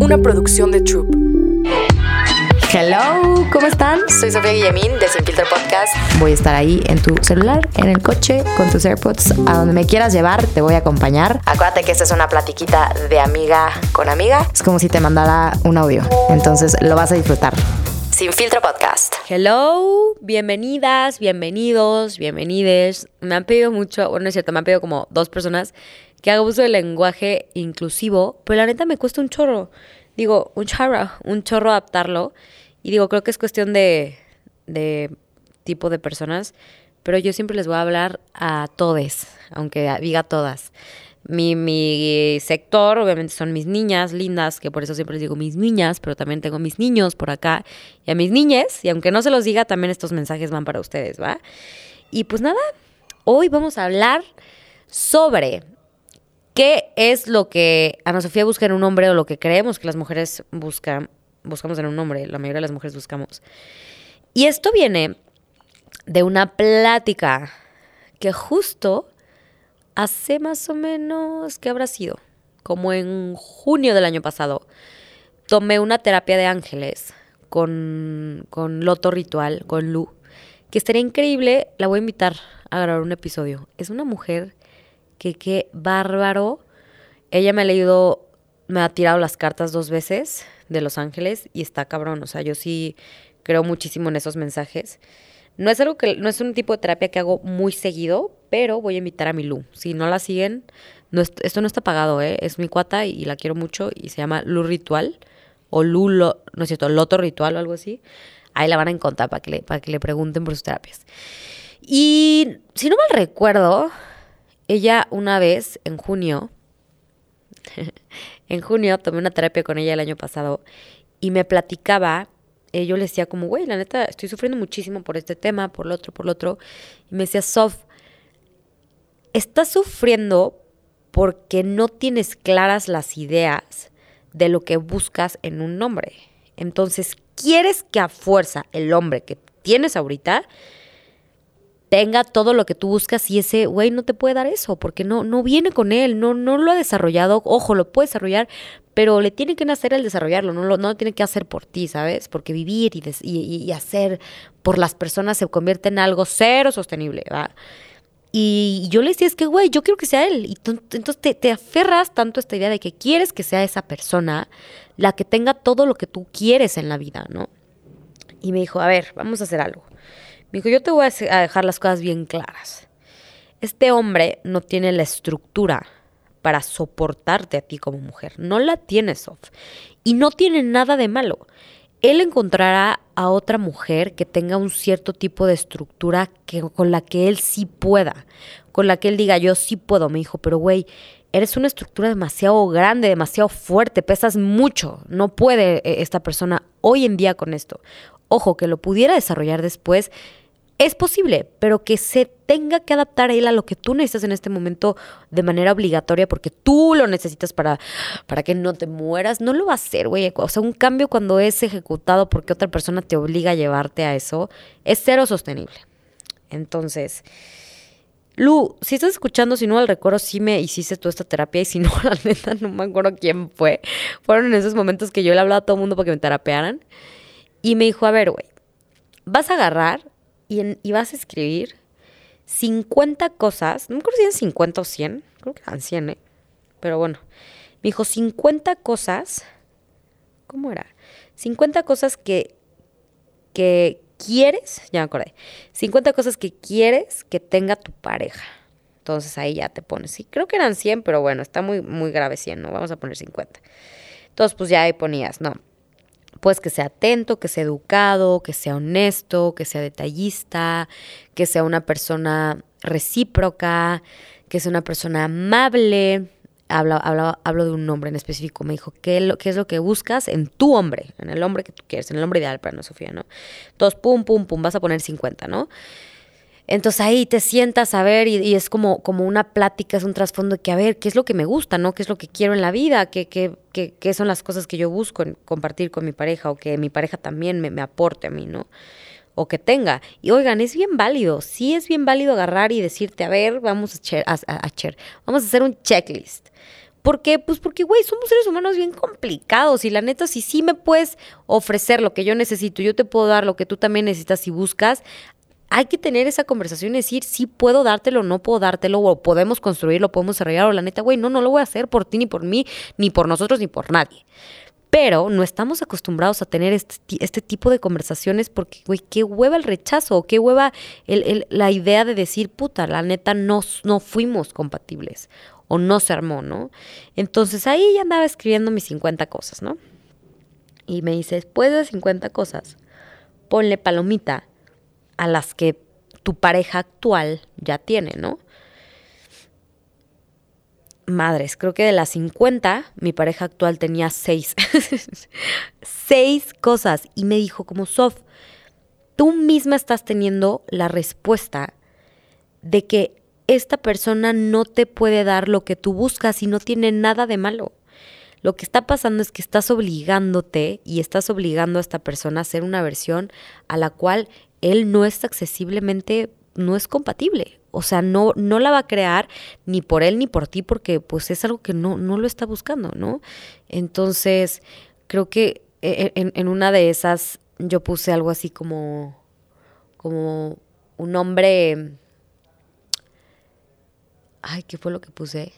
una producción de Troop. Hello, ¿cómo están? Soy Sofía Guillemín de Sin Filtro Podcast. Voy a estar ahí en tu celular, en el coche, con tus AirPods, a donde me quieras llevar, te voy a acompañar. Acuérdate que esta es una platiquita de amiga con amiga. Es como si te mandara un audio, entonces lo vas a disfrutar. Sin Filtro Podcast. Hello, bienvenidas, bienvenidos, bienvenides. Me han pedido mucho, bueno, es cierto, me han pedido como dos personas que haga uso del lenguaje inclusivo, pero la neta me cuesta un chorro. Digo, un chorro, un chorro adaptarlo. Y digo, creo que es cuestión de, de tipo de personas, pero yo siempre les voy a hablar a todes, aunque diga todas. Mi, mi sector, obviamente, son mis niñas lindas, que por eso siempre les digo mis niñas, pero también tengo mis niños por acá y a mis niñes, y aunque no se los diga, también estos mensajes van para ustedes, ¿va? Y pues nada, hoy vamos a hablar sobre qué es lo que Ana Sofía busca en un hombre o lo que creemos que las mujeres buscan, buscamos en un hombre, la mayoría de las mujeres buscamos. Y esto viene de una plática que justo hace más o menos, ¿qué habrá sido? Como en junio del año pasado, tomé una terapia de ángeles con, con Loto Ritual, con Lu, que estaría increíble, la voy a invitar a grabar un episodio. Es una mujer que qué bárbaro. Ella me ha leído, me ha tirado las cartas dos veces de Los Ángeles y está cabrón. O sea, yo sí creo muchísimo en esos mensajes. No es algo que, no es un tipo de terapia que hago muy seguido, pero voy a invitar a mi Lu. Si no la siguen, esto no está pagado, ¿eh? Es mi cuata y, la quiero mucho y se llama Lu Ritual o Lu, no es cierto, Loto Ritual o algo así. Ahí la van a encontrar para que le, para que le pregunten por sus terapias. Y si no mal recuerdo, ella una vez, en junio, en junio tomé una terapia con ella el año pasado y me platicaba, eh, yo le decía como, güey, la neta, estoy sufriendo muchísimo por este tema, por lo otro, por lo otro. Y me decía, Sof, estás sufriendo porque no tienes claras las ideas de lo que buscas en un hombre. Entonces, quieres que a fuerza el hombre que tienes ahorita tenga todo lo que tú buscas y ese güey no te puede dar eso porque no, no viene con él, no, no lo ha desarrollado, ojo, lo puede desarrollar, pero le tiene que nacer el desarrollarlo, no lo, no tiene que hacer por ti, ¿sabes? Porque vivir y, hacer por las personas se convierte en algo cero sostenible, ¿va? Y yo le decía, es que, güey, yo quiero que sea él. Y entonces te, te aferras tanto a esta idea de que quieres que sea esa persona la que tenga todo lo que tú quieres en la vida, ¿no? Y me dijo, a ver, vamos a hacer algo. Me dijo, yo te voy a dejar las cosas bien claras. Este hombre no tiene la estructura para soportarte a ti como mujer. No la tiene, Sof. Y no tiene nada de malo. Él encontrará a otra mujer que tenga un cierto tipo de estructura que, con la que él sí pueda. Con la que él diga, yo sí puedo. Me dijo, pero güey, eres una estructura demasiado grande, demasiado fuerte, pesas mucho. No puede eh, esta persona hoy en día con esto ojo, que lo pudiera desarrollar después, es posible, pero que se tenga que adaptar a él a lo que tú necesitas en este momento de manera obligatoria porque tú lo necesitas para, para que no te mueras, no lo va a hacer, güey. O sea, un cambio cuando es ejecutado porque otra persona te obliga a llevarte a eso es cero sostenible. Entonces, Lu, si estás escuchando, si no al recuerdo, sí me hiciste toda esta terapia y si no, la neta, no me acuerdo quién fue. Fueron en esos momentos que yo le hablaba a todo el mundo para que me terapearan. Y me dijo, a ver, güey, vas a agarrar y, vas a escribir 50 cosas, no me acuerdo si eran 50 o 100, creo que eran 100, ¿eh? Pero bueno, me dijo 50 cosas, ¿cómo era? 50 cosas que, que quieres, ya me acordé, 50 cosas que quieres que tenga tu pareja. Entonces ahí ya te pones, sí, creo que eran 100, pero bueno, está muy, muy grave 100, ¿no? Vamos a poner 50. Entonces, pues ya ahí ponías, no, pues que sea atento, que sea educado, que sea honesto, que sea detallista, que sea una persona recíproca, que sea una persona amable. Hablo, hablo, de un hombre en específico. Me dijo, ¿qué, ¿qué, es lo que buscas en tu hombre? En el hombre que tú quieres, en el hombre ideal para no Sofía, ¿no? Entonces, pum, pum, pum, vas a poner 50, ¿no? Entonces ahí te sientas a ver y, es como, como una plática, es un trasfondo de que a ver qué es lo que me gusta, ¿no? ¿Qué es lo que quiero en la vida? ¿Qué, qué, qué, qué son las cosas que yo busco en compartir con mi pareja o que mi pareja también me, aporte a mí, ¿no? O que tenga. Y oigan, es bien válido, sí es bien válido agarrar y decirte, a ver, vamos a, a, a, vamos a hacer un checklist. ¿Por qué? Pues porque, güey, somos seres humanos bien complicados y la neta, si sí me puedes ofrecer lo que yo necesito, yo te puedo dar lo que tú también necesitas y buscas, hay que tener esa conversación y decir, sí puedo dártelo, no puedo dártelo, o podemos construirlo, podemos desarrollar, o la neta, güey, no, no lo voy a hacer por ti, ni por mí, ni por nosotros, ni por nadie. Pero no estamos acostumbrados a tener este, este tipo de conversaciones porque, güey, qué hueva el rechazo, qué hueva la idea de decir, puta, la neta, no, no fuimos compatibles o no se armó, ¿no? Entonces ahí ya andaba escribiendo mis 50 cosas, ¿no? Y me dice, después de 50 cosas, ponle palomita a las que tu pareja actual ya tiene, ¿no? Madres, creo que de las 50, mi pareja actual tenía 6. 6 cosas. Y me dijo como, Sof, tú misma estás teniendo la respuesta de que esta persona no te puede dar lo que tú buscas y no tiene nada de malo. Lo que está pasando es que estás obligándote y estás obligando a esta persona a hacer una versión a la cual él no es accesiblemente, no es compatible. O sea, no, no la va a crear ni por él ni por ti porque pues es algo que no, no lo está buscando, ¿no? Entonces, creo que e, e, en, una de esas yo puse algo así como, como un hombre ay, ¿qué fue lo que puse?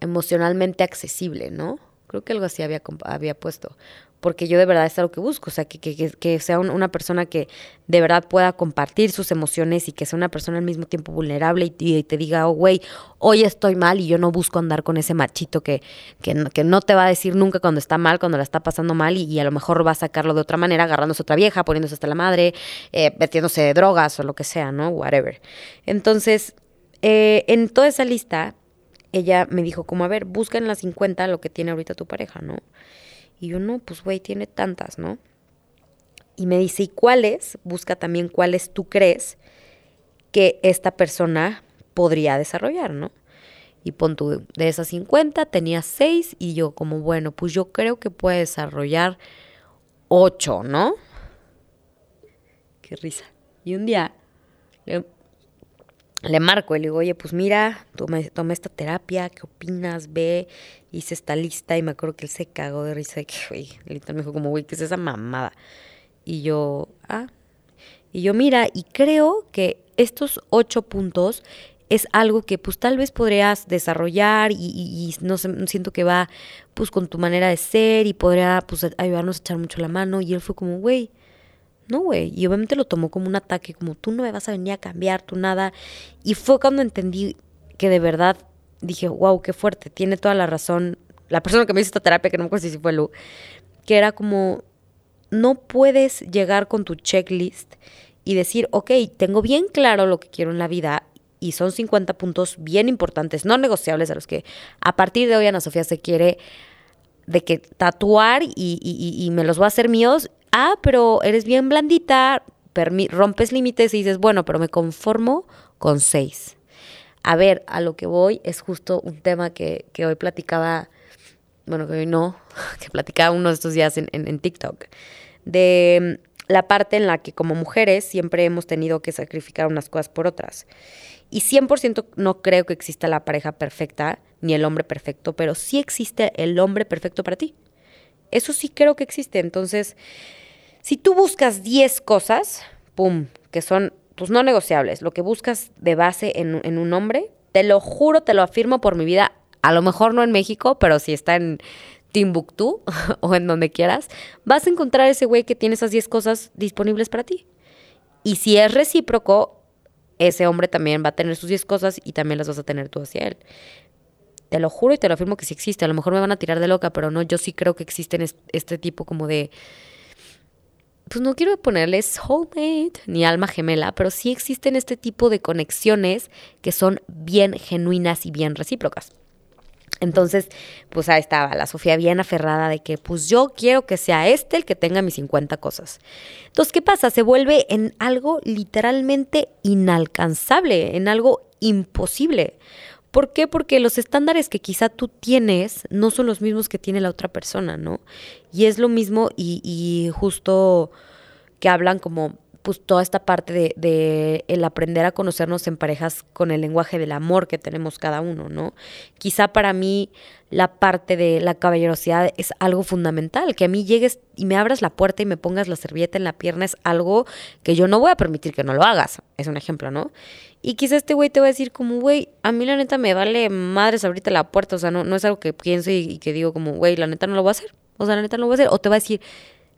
Emocionalmente accesible, ¿no? Creo que algo así había, había puesto. Porque yo de verdad es algo que busco, o sea, que, que, que sea una persona que de verdad pueda compartir sus emociones y que sea una persona al mismo tiempo vulnerable y, te diga, oh, güey, hoy estoy mal y yo no busco andar con ese machito que, que, no te va a decir nunca cuando está mal, cuando la está pasando mal y, a lo mejor va a sacarlo de otra manera, agarrándose a otra vieja, poniéndose hasta la madre, eh, metiéndose de drogas o lo que sea, ¿no? Whatever. Entonces, eh, en toda esa lista, ella me dijo como, a ver, busca en las 50 lo que tiene ahorita tu pareja, ¿no? Y yo, no, pues güey, tiene tantas, ¿no? Y me dice, ¿y cuáles? Busca también cuáles tú crees que esta persona podría desarrollar, ¿no? Y pon tú, de esas 50 tenía 6 y yo como, bueno, pues yo creo que puede desarrollar 8, ¿no? Qué risa. Y un día marco y le digo, oye, pues mira, tomé, esta terapia, ¿qué opinas? Ve, hice esta lista y me acuerdo que él se cagó de risa. Que, güey, me dijo como, güey, ¿qué es esa mamada? Y yo, ah, y yo, mira, y creo que estos ocho puntos es algo que pues tal vez podrías desarrollar y, y, no sé, siento que va pues con tu manera de ser y podría pues ayudarnos a echar mucho la mano. Y él fue como, güey, no, güey. Y obviamente lo tomó como un ataque, como tú no me vas a venir a cambiar, tú nada. Y fue cuando entendí que de verdad dije, wow, qué fuerte, tiene toda la razón. La persona que me hizo esta terapia, que no me acuerdo si fue Lu, que era como, no puedes llegar con tu checklist y decir, ok, tengo bien claro lo que quiero en la vida y son 50 puntos bien importantes, no negociables, a los que a partir de hoy Ana Sofía se quiere de que tatuar y, y, y me los va a hacer míos ah, pero eres bien blandita, rompes límites y dices, bueno, pero me conformo con seis. A ver, a lo que voy es justo un tema que, hoy platicaba, bueno, que hoy no, que platicaba uno de estos días en, en TikTok, de mm, la parte en la que como mujeres siempre hemos tenido que sacrificar unas cosas por otras. Y 100% no creo que exista la pareja perfecta ni el hombre perfecto, pero sí existe el hombre perfecto para ti. Eso sí creo que existe. Entonces, si tú buscas 10 cosas, pum, que son pues no negociables, lo que buscas de base en, en un hombre, te lo juro, te lo afirmo por mi vida, a lo mejor no en México, pero si está en Timbuktu o en donde quieras, vas a encontrar ese güey que tiene esas 10 cosas disponibles para ti. Y si es recíproco, ese hombre también va a tener sus 10 cosas y también las vas a tener tú hacia él. Te lo juro y te lo afirmo que sí existe. A lo mejor me van a tirar de loca, pero no, yo sí creo que existen este tipo como de pues no quiero ponerles soulmate ni alma gemela, pero sí existen este tipo de conexiones que son bien genuinas y bien recíprocas. Entonces, pues ahí estaba la Sofía bien aferrada de que pues yo quiero que sea este el que tenga mis 50 cosas. Entonces, ¿qué pasa? Se vuelve en algo literalmente inalcanzable, en algo imposible. ¿Por qué? Porque los estándares que quizá tú tienes no son los mismos que tiene la otra persona, ¿no? Y es lo mismo y, y justo que hablan como pues toda esta parte de, de, el aprender a conocernos en parejas con el lenguaje del amor que tenemos cada uno, ¿no? Quizá para mí la parte de la caballerosidad es algo fundamental, que a mí llegues y me abras la puerta y me pongas la servilleta en la pierna es algo que yo no voy a permitir que no lo hagas, es un ejemplo, ¿no? Y quizá este güey te va a decir como, güey, a mí la neta me vale madres abrirte la puerta, o sea, no, no es algo que pienso y, y que digo como, güey, la neta no lo voy a hacer, o sea, la neta no lo voy a hacer, o te va a decir,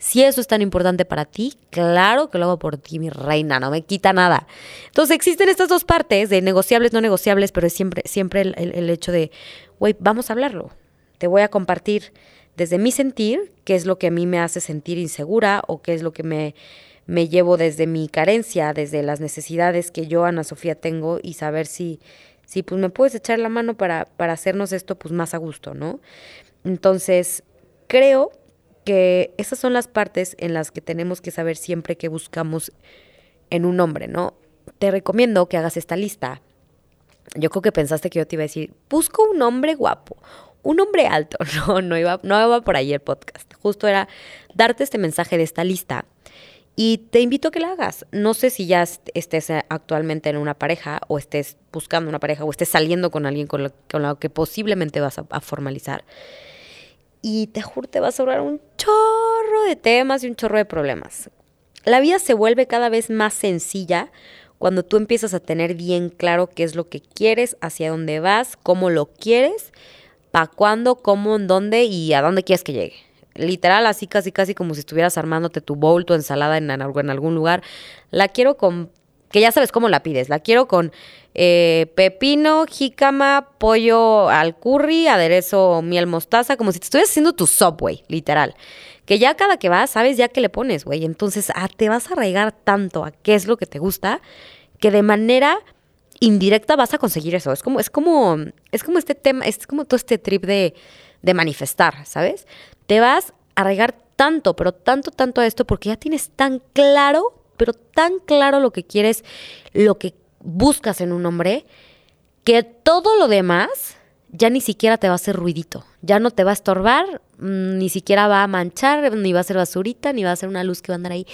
si eso es tan importante para ti, claro que lo hago por ti, mi reina, no me quita nada. Entonces existen estas dos partes de negociables, no negociables, pero es siempre, siempre el, hecho de, güey, vamos a hablarlo. Te voy a compartir desde mi sentir, qué es lo que a mí me hace sentir insegura o qué es lo que me, me llevo desde mi carencia, desde las necesidades que yo, Ana Sofía, tengo y saber si, si pues me puedes echar la mano para, para hacernos esto pues más a gusto, ¿no? Entonces, creo que esas son las partes en las que tenemos que saber siempre que buscamos en un hombre, ¿no? Te recomiendo que hagas esta lista. Yo creo que pensaste que yo te iba a decir, busco un hombre guapo, un hombre alto. No, no iba, no iba por ahí el podcast. Justo era darte este mensaje de esta lista. Y te invito a que la hagas. No sé si ya estés actualmente en una pareja o estés buscando una pareja o estés saliendo con alguien con lo, que posiblemente vas a formalizar y te juro te vas a ahorrar un chorro de temas y un chorro de problemas. La vida se vuelve cada vez más sencilla cuando tú empiezas a tener bien claro qué es lo que quieres, hacia dónde vas, cómo lo quieres, para cuándo, cómo, en dónde y a dónde quieres que llegue. Literal, así casi casi como si estuvieras armándote tu bowl, tu ensalada en, en algún lugar. La quiero con que ya sabes cómo la pides. La quiero con eh, pepino, jícama, pollo al curry, aderezo, miel mostaza, como si te estuvieras haciendo tu subway, literal. Que ya cada que vas, sabes ya que le pones, güey. Entonces, ah, te vas a arraigar tanto a qué es lo que te gusta, que de manera indirecta vas a conseguir eso. Es como, es como, es como este tema, es como todo este trip de, de manifestar, ¿sabes? Te vas a arraigar tanto, pero tanto, tanto a esto, porque ya tienes tan claro pero tan claro lo que quieres, lo que buscas en un hombre, que todo lo demás ya ni siquiera te va a hacer ruidito, ya no te va a estorbar, mm, ni siquiera va a manchar, ni va a ser basurita, ni va a ser una luz que va a andar ahí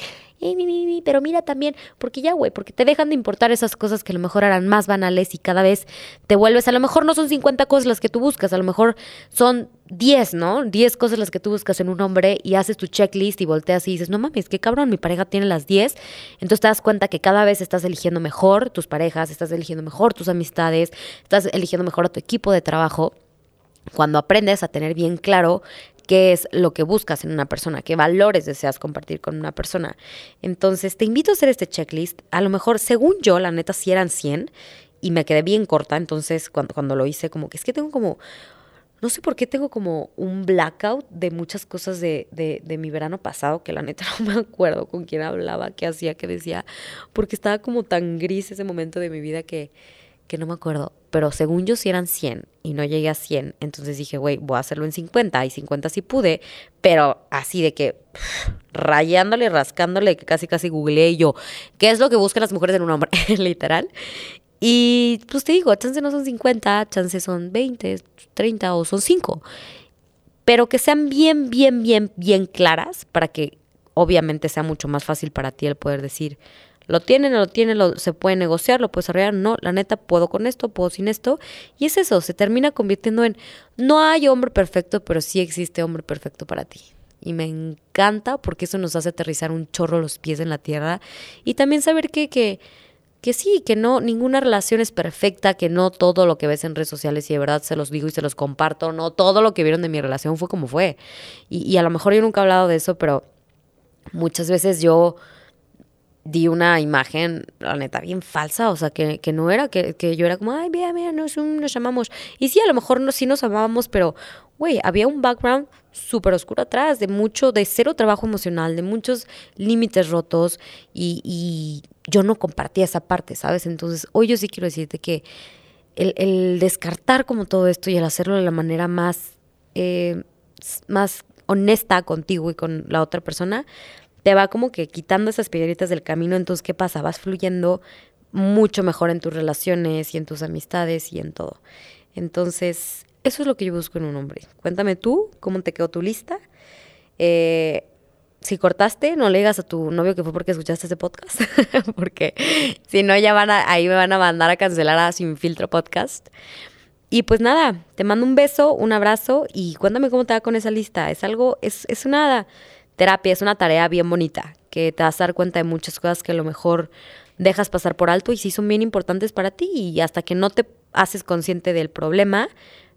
pero mira también, porque ya, güey, porque te dejan de importar esas cosas que a lo mejor eran más banales y cada vez te vuelves, a lo mejor no son 50 cosas las que tú buscas, a lo mejor son 10, ¿no? 10 cosas las que tú buscas en un hombre y haces tu checklist y volteas y dices, no mames, qué cabrón, mi pareja tiene las 10. Entonces te das cuenta que cada vez estás eligiendo mejor tus parejas, estás eligiendo mejor tus amistades, estás eligiendo mejor a tu equipo de trabajo cuando aprendes a tener bien claro qué es lo que buscas en una persona, qué valores deseas compartir con una persona. Entonces, te invito a hacer este checklist. A lo mejor, según yo, la neta, sí eran 100 y me quedé bien corta. Entonces, cuando, cuando lo hice, como que es que tengo como no sé por qué tengo como un blackout de muchas cosas de, de, de, mi verano pasado, que la neta no me acuerdo con quién hablaba, qué hacía, qué decía, porque estaba como tan gris ese momento de mi vida que, que no me acuerdo, pero según yo sí eran 100 y no llegué a 100, entonces dije, güey, voy a hacerlo en 50 y 50 sí pude, pero así de que rayándole, rascándole, casi casi googleé yo, ¿qué es lo que buscan las mujeres en un hombre? Literal. Y pues te digo, chance no son 50, chance son 20, 30 o son 5, pero que sean bien, bien, bien, bien claras para que obviamente sea mucho más fácil para ti el poder decir, lo tienen, lo tienen, se puede negociar, lo puedes arreglar. No, la neta, puedo con esto, puedo sin esto. Y es eso, se termina convirtiendo en, no hay hombre perfecto, pero sí existe hombre perfecto para ti. Y me encanta porque eso nos hace aterrizar un chorro los pies en la tierra. Y también saber que, que, que sí, que no, ninguna relación es perfecta, que no todo lo que ves en redes sociales, y de verdad se los digo y se los comparto, no todo lo que vieron de mi relación fue como fue. Y, y a lo mejor yo nunca he hablado de eso, pero muchas veces yo di una imagen, la neta, bien falsa, o sea, que, que no era, que, que, yo era como, ay, mira, mira, nos, nos llamamos. Y sí, a lo mejor no, sí nos amábamos, pero, güey, había un background súper oscuro atrás, de mucho, de cero trabajo emocional, de muchos límites rotos, y, y, yo no compartía esa parte, ¿sabes? Entonces, hoy yo sí quiero decirte que el, el descartar como todo esto y el hacerlo de la manera más, eh, más honesta contigo y con la otra persona, te va como que quitando esas piedritas del camino, entonces ¿qué pasa? Vas fluyendo mucho mejor en tus relaciones y en tus amistades y en todo. Entonces, eso es lo que yo busco en un hombre. Cuéntame tú, cómo te quedó tu lista. Eh, si cortaste, no le digas a tu novio que fue porque escuchaste ese podcast, porque si no, ya van a, ahí me van a mandar a cancelar a Sin Filtro Podcast. Y pues nada, te mando un beso, un abrazo y cuéntame cómo te va con esa lista. Es algo, es, es una terapia, es una tarea bien bonita, que te vas a dar cuenta de muchas cosas que a lo mejor dejas pasar por alto y sí son bien importantes para ti y hasta que no te haces consciente del problema,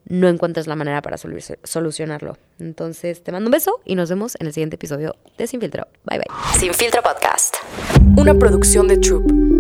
no encuentras la manera para solucionarlo. Entonces, te mando un beso y nos vemos en el siguiente episodio de Sin Filtro. Bye bye. Sin Filtro Podcast. Una producción de Troop.